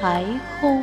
台风